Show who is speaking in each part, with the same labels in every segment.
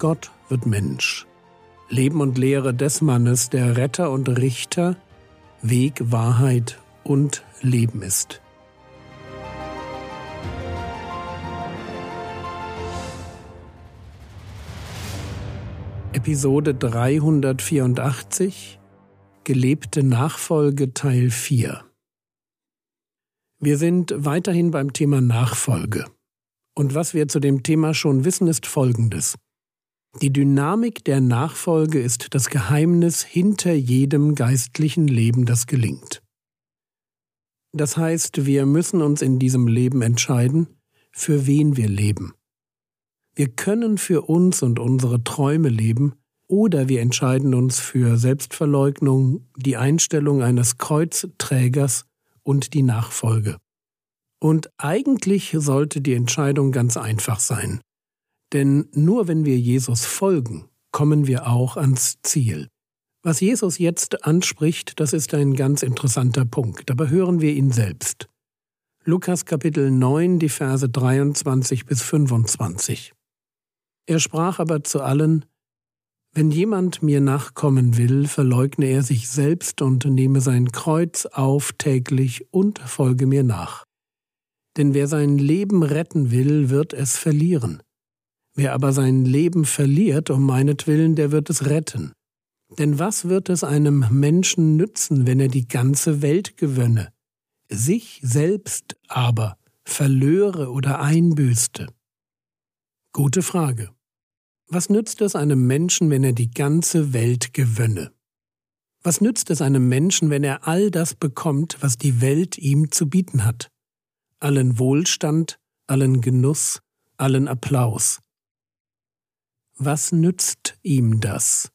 Speaker 1: Gott wird Mensch. Leben und Lehre des Mannes, der Retter und Richter, Weg, Wahrheit und Leben ist. Episode 384 Gelebte Nachfolge Teil 4 Wir sind weiterhin beim Thema Nachfolge. Und was wir zu dem Thema schon wissen, ist Folgendes. Die Dynamik der Nachfolge ist das Geheimnis hinter jedem geistlichen Leben, das gelingt. Das heißt, wir müssen uns in diesem Leben entscheiden, für wen wir leben. Wir können für uns und unsere Träume leben, oder wir entscheiden uns für Selbstverleugnung, die Einstellung eines Kreuzträgers und die Nachfolge. Und eigentlich sollte die Entscheidung ganz einfach sein. Denn nur wenn wir Jesus folgen, kommen wir auch ans Ziel. Was Jesus jetzt anspricht, das ist ein ganz interessanter Punkt, aber hören wir ihn selbst. Lukas Kapitel 9, die Verse 23 bis 25. Er sprach aber zu allen, Wenn jemand mir nachkommen will, verleugne er sich selbst und nehme sein Kreuz auf täglich und folge mir nach. Denn wer sein Leben retten will, wird es verlieren. Wer aber sein Leben verliert um meinetwillen, der wird es retten. Denn was wird es einem Menschen nützen, wenn er die ganze Welt gewönne, sich selbst aber verlöre oder einbüßte? Gute Frage. Was nützt es einem Menschen, wenn er die ganze Welt gewönne? Was nützt es einem Menschen, wenn er all das bekommt, was die Welt ihm zu bieten hat? Allen Wohlstand, allen Genuss, allen Applaus was nützt ihm das?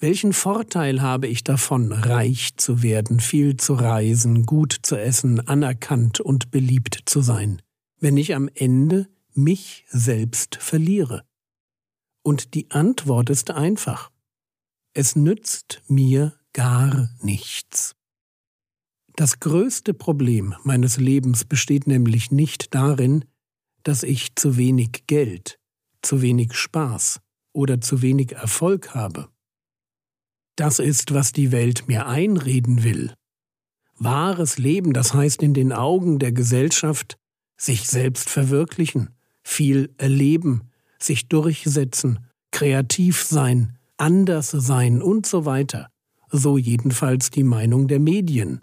Speaker 1: Welchen Vorteil habe ich davon, reich zu werden, viel zu reisen, gut zu essen, anerkannt und beliebt zu sein, wenn ich am Ende mich selbst verliere? Und die Antwort ist einfach. Es nützt mir gar nichts. Das größte Problem meines Lebens besteht nämlich nicht darin, dass ich zu wenig Geld, zu wenig Spaß oder zu wenig Erfolg habe. Das ist, was die Welt mir einreden will. Wahres Leben, das heißt in den Augen der Gesellschaft sich selbst verwirklichen, viel erleben, sich durchsetzen, kreativ sein, anders sein und so weiter. So jedenfalls die Meinung der Medien.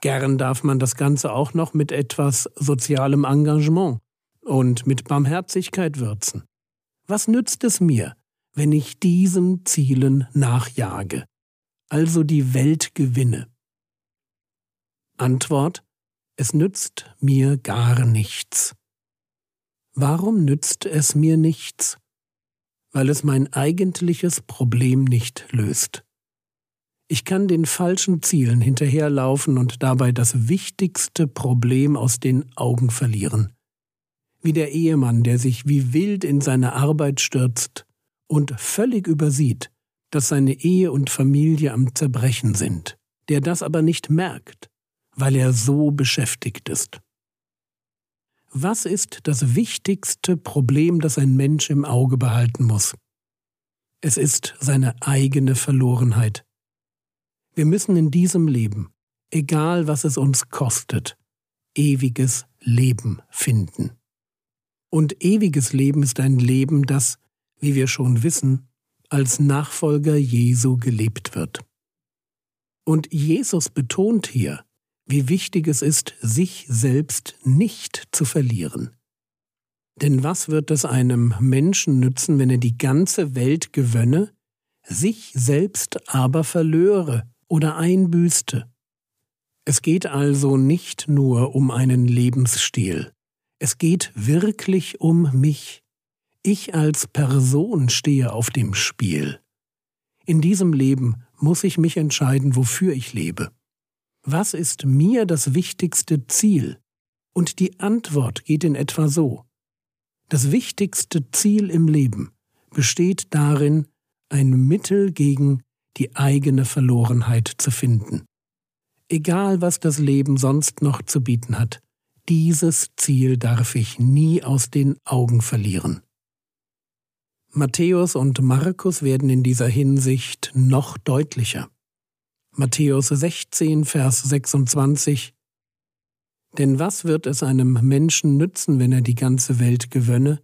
Speaker 1: Gern darf man das Ganze auch noch mit etwas sozialem Engagement und mit Barmherzigkeit würzen. Was nützt es mir, wenn ich diesen Zielen nachjage, also die Welt gewinne? Antwort Es nützt mir gar nichts. Warum nützt es mir nichts? Weil es mein eigentliches Problem nicht löst. Ich kann den falschen Zielen hinterherlaufen und dabei das wichtigste Problem aus den Augen verlieren wie der Ehemann, der sich wie wild in seine Arbeit stürzt und völlig übersieht, dass seine Ehe und Familie am Zerbrechen sind, der das aber nicht merkt, weil er so beschäftigt ist. Was ist das wichtigste Problem, das ein Mensch im Auge behalten muss? Es ist seine eigene Verlorenheit. Wir müssen in diesem Leben, egal was es uns kostet, ewiges Leben finden. Und ewiges Leben ist ein Leben, das, wie wir schon wissen, als Nachfolger Jesu gelebt wird. Und Jesus betont hier, wie wichtig es ist, sich selbst nicht zu verlieren. Denn was wird es einem Menschen nützen, wenn er die ganze Welt gewönne, sich selbst aber verlöre oder einbüßte? Es geht also nicht nur um einen Lebensstil, es geht wirklich um mich. Ich als Person stehe auf dem Spiel. In diesem Leben muss ich mich entscheiden, wofür ich lebe. Was ist mir das wichtigste Ziel? Und die Antwort geht in etwa so. Das wichtigste Ziel im Leben besteht darin, ein Mittel gegen die eigene Verlorenheit zu finden. Egal was das Leben sonst noch zu bieten hat, dieses Ziel darf ich nie aus den Augen verlieren. Matthäus und Markus werden in dieser Hinsicht noch deutlicher. Matthäus 16, Vers 26 Denn was wird es einem Menschen nützen, wenn er die ganze Welt gewönne,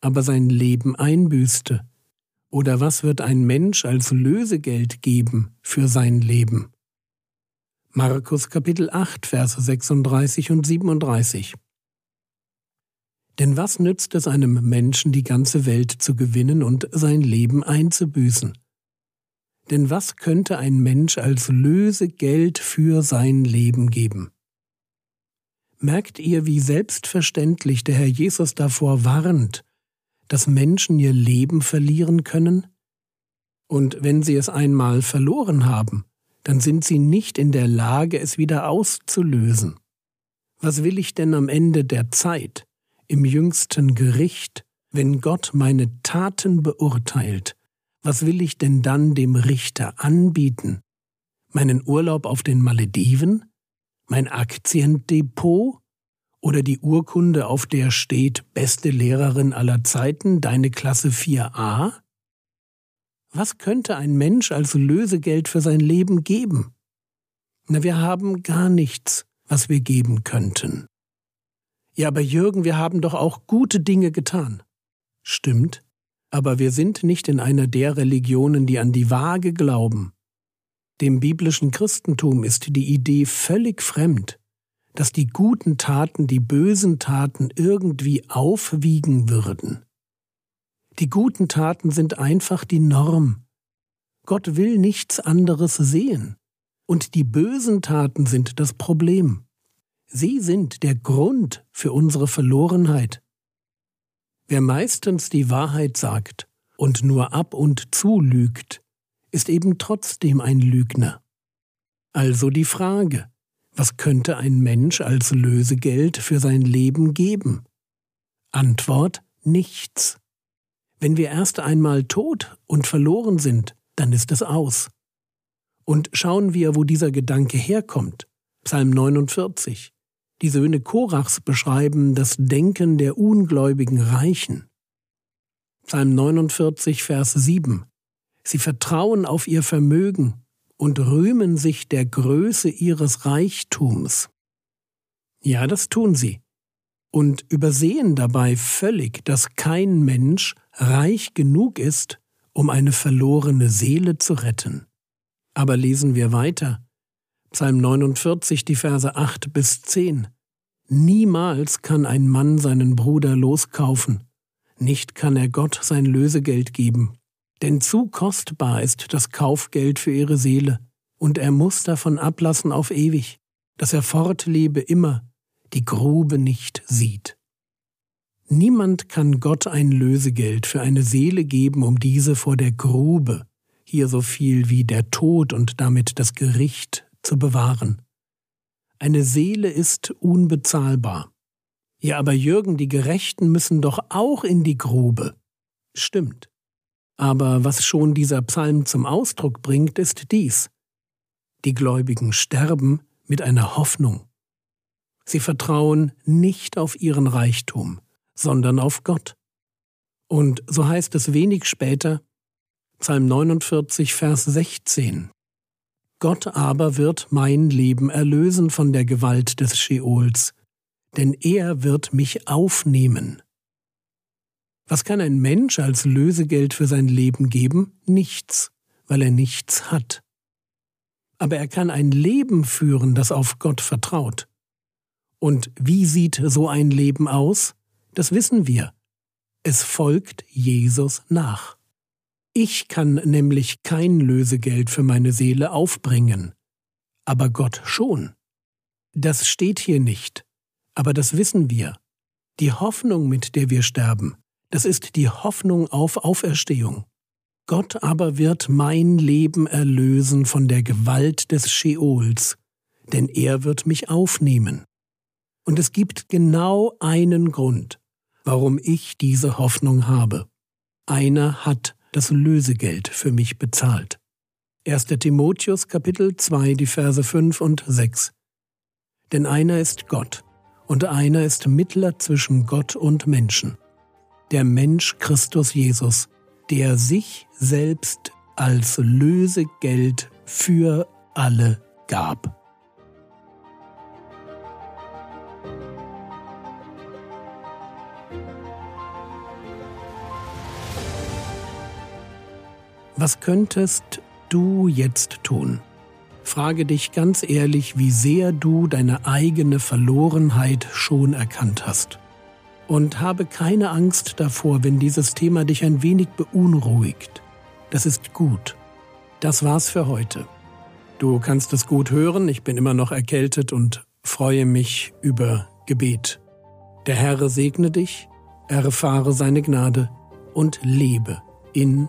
Speaker 1: aber sein Leben einbüßte? Oder was wird ein Mensch als Lösegeld geben für sein Leben? Markus Kapitel 8, Verse 36 und 37 Denn was nützt es einem Menschen, die ganze Welt zu gewinnen und sein Leben einzubüßen? Denn was könnte ein Mensch als Lösegeld für sein Leben geben? Merkt ihr, wie selbstverständlich der Herr Jesus davor warnt, dass Menschen ihr Leben verlieren können? Und wenn sie es einmal verloren haben, dann sind sie nicht in der Lage, es wieder auszulösen. Was will ich denn am Ende der Zeit, im jüngsten Gericht, wenn Gott meine Taten beurteilt, was will ich denn dann dem Richter anbieten? Meinen Urlaub auf den Malediven? Mein Aktiendepot? Oder die Urkunde, auf der steht beste Lehrerin aller Zeiten, deine Klasse 4a? Was könnte ein Mensch als Lösegeld für sein Leben geben? Na, wir haben gar nichts, was wir geben könnten. Ja, aber Jürgen, wir haben doch auch gute Dinge getan. Stimmt, aber wir sind nicht in einer der Religionen, die an die Waage glauben. Dem biblischen Christentum ist die Idee völlig fremd, dass die guten Taten die bösen Taten irgendwie aufwiegen würden. Die guten Taten sind einfach die Norm. Gott will nichts anderes sehen, und die bösen Taten sind das Problem. Sie sind der Grund für unsere Verlorenheit. Wer meistens die Wahrheit sagt und nur ab und zu lügt, ist eben trotzdem ein Lügner. Also die Frage, was könnte ein Mensch als Lösegeld für sein Leben geben? Antwort nichts. Wenn wir erst einmal tot und verloren sind, dann ist es aus. Und schauen wir, wo dieser Gedanke herkommt. Psalm 49. Die Söhne Korachs beschreiben das Denken der ungläubigen Reichen. Psalm 49, Vers 7. Sie vertrauen auf ihr Vermögen und rühmen sich der Größe ihres Reichtums. Ja, das tun sie. Und übersehen dabei völlig, dass kein Mensch reich genug ist, um eine verlorene Seele zu retten. Aber lesen wir weiter. Psalm 49, die Verse 8 bis 10. Niemals kann ein Mann seinen Bruder loskaufen, nicht kann er Gott sein Lösegeld geben, denn zu kostbar ist das Kaufgeld für ihre Seele, und er muss davon ablassen auf ewig, dass er fortlebe immer, die Grube nicht sieht. Niemand kann Gott ein Lösegeld für eine Seele geben, um diese vor der Grube, hier so viel wie der Tod und damit das Gericht, zu bewahren. Eine Seele ist unbezahlbar. Ja, aber Jürgen, die Gerechten müssen doch auch in die Grube. Stimmt. Aber was schon dieser Psalm zum Ausdruck bringt, ist dies. Die Gläubigen sterben mit einer Hoffnung. Sie vertrauen nicht auf ihren Reichtum, sondern auf Gott. Und so heißt es wenig später, Psalm 49, Vers 16. Gott aber wird mein Leben erlösen von der Gewalt des Scheols, denn er wird mich aufnehmen. Was kann ein Mensch als Lösegeld für sein Leben geben? Nichts, weil er nichts hat. Aber er kann ein Leben führen, das auf Gott vertraut. Und wie sieht so ein Leben aus? Das wissen wir. Es folgt Jesus nach. Ich kann nämlich kein Lösegeld für meine Seele aufbringen, aber Gott schon. Das steht hier nicht, aber das wissen wir. Die Hoffnung, mit der wir sterben, das ist die Hoffnung auf Auferstehung. Gott aber wird mein Leben erlösen von der Gewalt des Scheols, denn er wird mich aufnehmen. Und es gibt genau einen Grund, warum ich diese Hoffnung habe. Einer hat das Lösegeld für mich bezahlt. 1. Timotheus Kapitel 2, die Verse 5 und 6. Denn einer ist Gott, und einer ist Mittler zwischen Gott und Menschen, der Mensch Christus Jesus, der sich selbst als Lösegeld für alle gab. Was könntest du jetzt tun? Frage dich ganz ehrlich, wie sehr du deine eigene Verlorenheit schon erkannt hast. Und habe keine Angst davor, wenn dieses Thema dich ein wenig beunruhigt. Das ist gut. Das war's für heute. Du kannst es gut hören, ich bin immer noch erkältet und freue mich über Gebet. Der Herr segne dich, erfahre seine Gnade und lebe in